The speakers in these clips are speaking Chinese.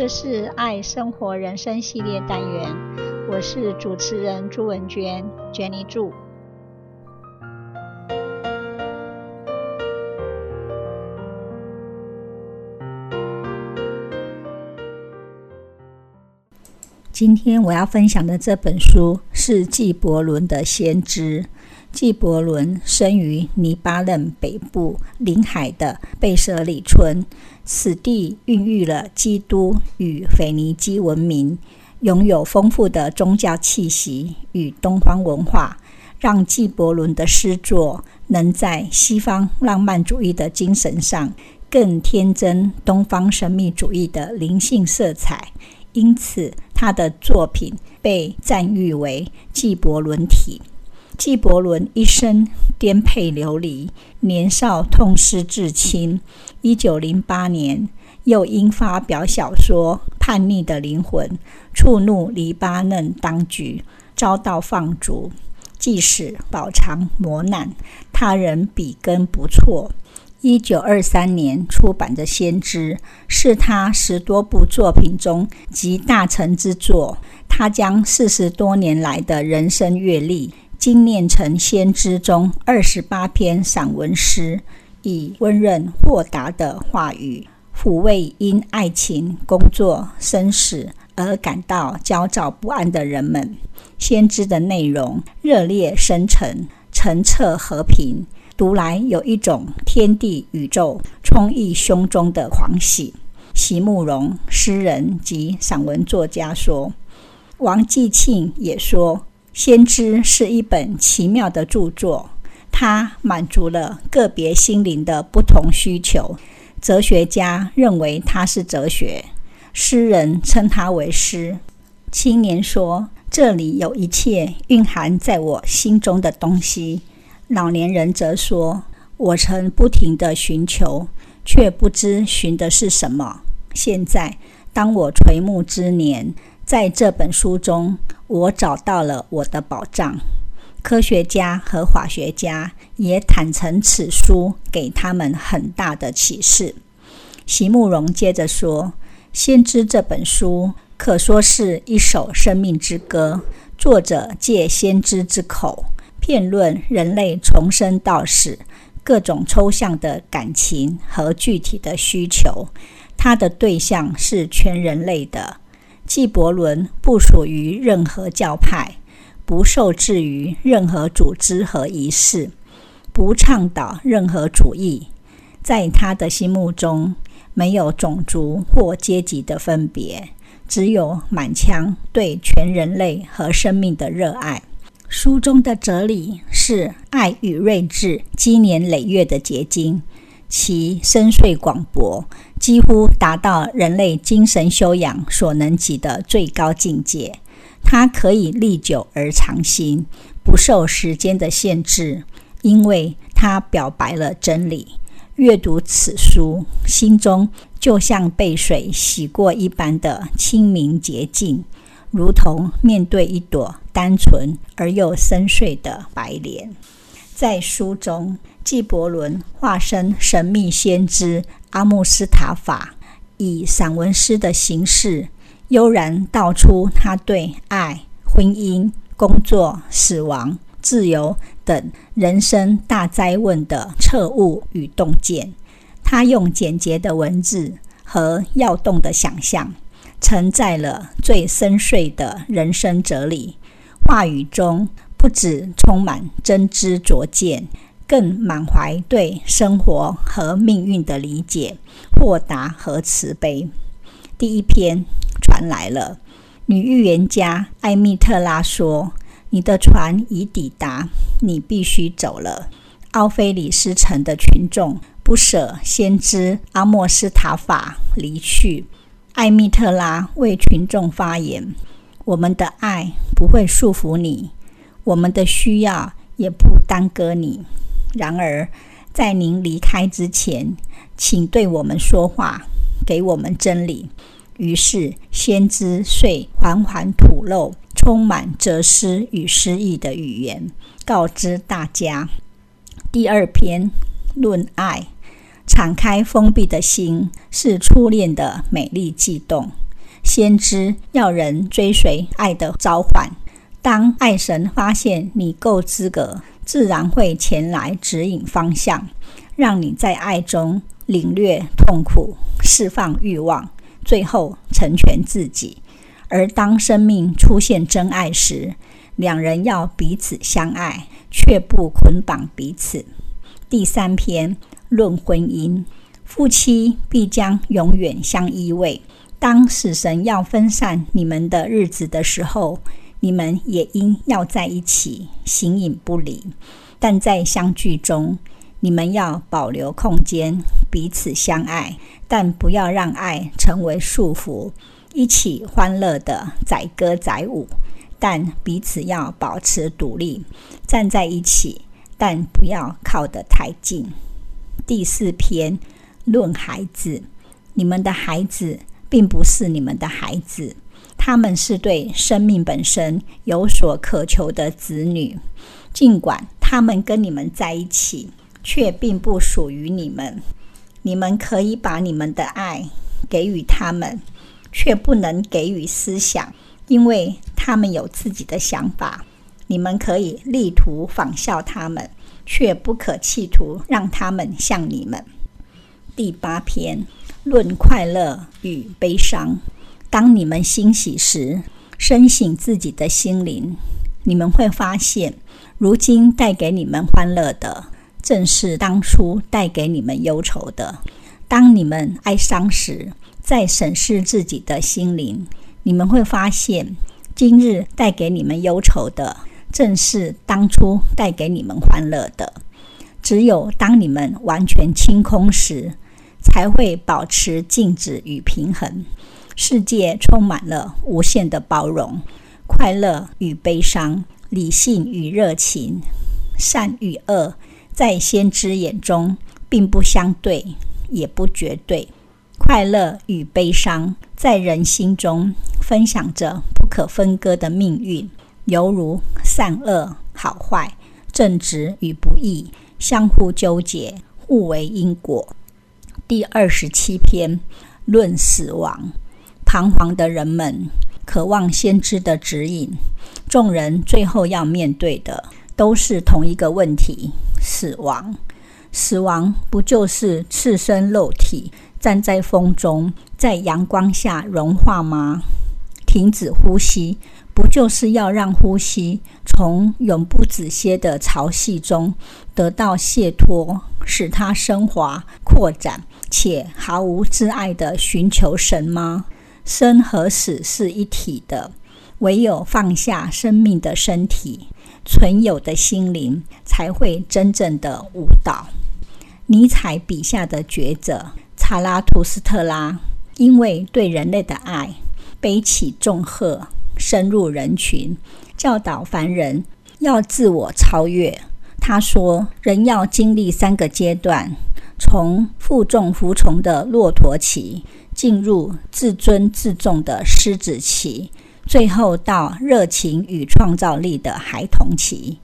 这是爱生活人生系列单元，我是主持人朱文娟，Jenny 朱。今天我要分享的这本书是纪伯伦的《先知》。纪伯伦生于黎巴嫩北部临海的贝舍里村，此地孕育了基督与腓尼基文明，拥有丰富的宗教气息与东方文化，让纪伯伦的诗作能在西方浪漫主义的精神上更添增东方神秘主义的灵性色彩，因此，他的作品被赞誉为“纪伯伦体”。纪伯伦一生颠沛流离，年少痛失至亲。一九零八年，又因发表小说《叛逆的灵魂》，触怒黎巴嫩当局，遭到放逐。即使饱尝磨难，他仍笔耕不辍。一九二三年出版的《先知》是他十多部作品中集大成之作。他将四十多年来的人生阅历精炼成《先知》中二十八篇散文诗，以温润豁达的话语抚慰因爱情、工作、生死而感到焦躁不安的人们。《先知》的内容热烈深沉，澄澈和平。读来有一种天地宇宙充溢胸中的狂喜。席慕蓉诗人及散文作家说，王继庆也说，《先知》是一本奇妙的著作，它满足了个别心灵的不同需求。哲学家认为它是哲学，诗人称它为诗。青年说，这里有一切蕴含在我心中的东西。老年人则说：“我曾不停地寻求，却不知寻的是什么。现在，当我垂暮之年，在这本书中，我找到了我的宝藏。”科学家和法学家也坦诚此书给他们很大的启示。席慕蓉接着说：“《先知》这本书可说是一首生命之歌，作者借先知之口。”辩论人类从生到死各种抽象的感情和具体的需求，他的对象是全人类的。纪伯伦不属于任何教派，不受制于任何组织和仪式，不倡导任何主义。在他的心目中，没有种族或阶级的分别，只有满腔对全人类和生命的热爱。书中的哲理是爱与睿智积年累月的结晶，其深邃广博，几乎达到人类精神修养所能及的最高境界。它可以历久而长新，不受时间的限制，因为它表白了真理。阅读此书，心中就像被水洗过一般的清明洁净。如同面对一朵单纯而又深邃的白莲，在书中，纪伯伦化身神秘先知阿穆斯塔法，以散文诗的形式，悠然道出他对爱、婚姻、工作、死亡、自由等人生大哉问的彻悟与洞见。他用简洁的文字和跃动的想象。承载了最深邃的人生哲理，话语中不只充满真知灼见，更满怀对生活和命运的理解、豁达和慈悲。第一篇传来了，女预言家艾米特拉说：“你的船已抵达，你必须走了。”奥菲里斯城的群众不舍先知阿莫斯塔法离去。艾蜜特拉为群众发言：“我们的爱不会束缚你，我们的需要也不耽搁你。然而，在您离开之前，请对我们说话，给我们真理。”于是，先知遂缓缓吐露充满哲思与诗意的语言，告知大家：第二篇论爱。敞开封闭的心是初恋的美丽悸动。先知要人追随爱的召唤。当爱神发现你够资格，自然会前来指引方向，让你在爱中领略痛苦，释放欲望，最后成全自己。而当生命出现真爱时，两人要彼此相爱，却不捆绑彼此。第三篇论婚姻，夫妻必将永远相依偎。当死神要分散你们的日子的时候，你们也应要在一起，形影不离。但在相聚中，你们要保留空间，彼此相爱，但不要让爱成为束缚。一起欢乐的载歌载舞，但彼此要保持独立，站在一起，但不要靠得太近。第四篇论孩子，你们的孩子并不是你们的孩子。他们是对生命本身有所渴求的子女，尽管他们跟你们在一起，却并不属于你们。你们可以把你们的爱给予他们，却不能给予思想，因为他们有自己的想法。你们可以力图仿效他们，却不可企图让他们像你们。第八篇论快乐与悲伤。当你们欣喜时，深省自己的心灵，你们会发现，如今带给你们欢乐的，正是当初带给你们忧愁的。当你们哀伤时，再审视自己的心灵，你们会发现，今日带给你们忧愁的，正是当初带给你们欢乐的。只有当你们完全清空时，才会保持静止与平衡。世界充满了无限的包容，快乐与悲伤，理性与热情，善与恶，在先知眼中并不相对，也不绝对。快乐与悲伤在人心中分享着不可分割的命运，犹如善恶、好坏、正直与不义，相互纠结，互为因果。第二十七篇论死亡。彷徨的人们渴望先知的指引，众人最后要面对的都是同一个问题：死亡。死亡不就是赤身肉体站在风中，在阳光下融化吗？停止呼吸，不就是要让呼吸从永不止歇的潮汐中得到解脱，使它升华、扩展，且毫无窒碍地寻求神吗？生和死是一体的，唯有放下生命的身体，存有的心灵才会真正的舞蹈。尼采笔下的觉者查拉图斯特拉，因为对人类的爱，背起重荷，深入人群，教导凡人要自我超越。他说：“人要经历三个阶段，从负重服从的骆驼期。”进入自尊自重的狮子期，最后到热情与创造力的孩童期。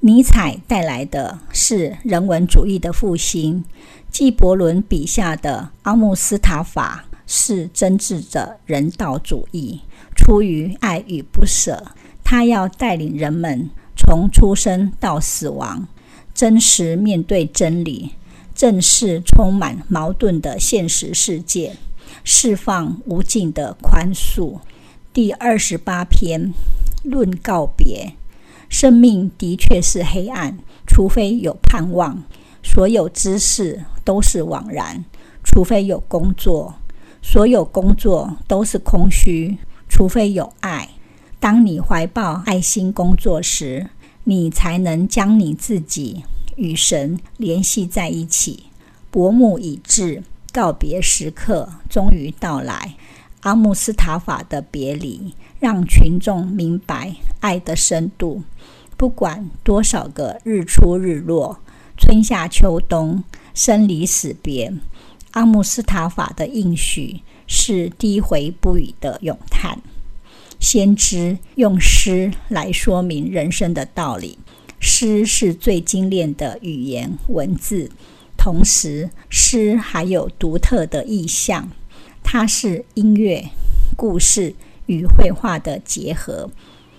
尼采带来的是人文主义的复兴，纪伯伦笔下的阿穆斯塔法是真挚的人道主义。出于爱与不舍，他要带领人们从出生到死亡，真实面对真理，正视充满矛盾的现实世界。释放无尽的宽恕。第二十八篇论告别。生命的确是黑暗，除非有盼望；所有知识都是枉然，除非有工作；所有工作都是空虚，除非有爱。当你怀抱爱心工作时，你才能将你自己与神联系在一起。薄暮已至。告别时刻终于到来，阿姆斯塔法的别离让群众明白爱的深度。不管多少个日出日落、春夏秋冬、生离死别，阿姆斯塔法的应许是低回不语的咏叹。先知用诗来说明人生的道理，诗是最精炼的语言文字。同时，诗还有独特的意象，它是音乐、故事与绘画的结合。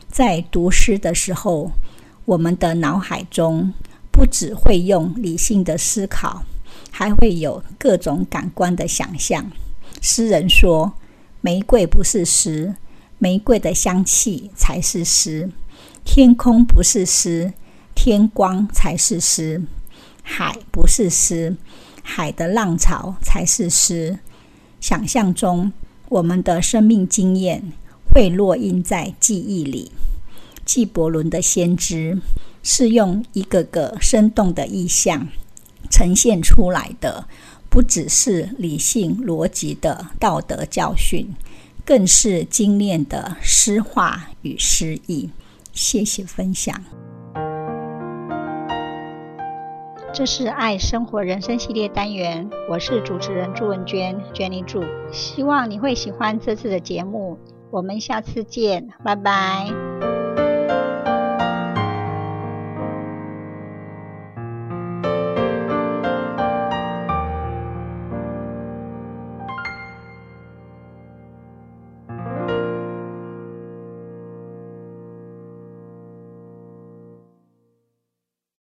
在读诗的时候，我们的脑海中不只会用理性的思考，还会有各种感官的想象。诗人说：“玫瑰不是诗，玫瑰的香气才是诗；天空不是诗，天光才是诗；海不是诗，海的浪潮才是诗。”想象中，我们的生命经验会烙印在记忆里。纪伯伦的先知是用一个个生动的意象呈现出来的，不只是理性逻辑的道德教训，更是精炼的诗画与诗意。谢谢分享。这是爱生活人生系列单元，我是主持人朱文娟，Jenny 朱。希望你会喜欢这次的节目，我们下次见，拜拜。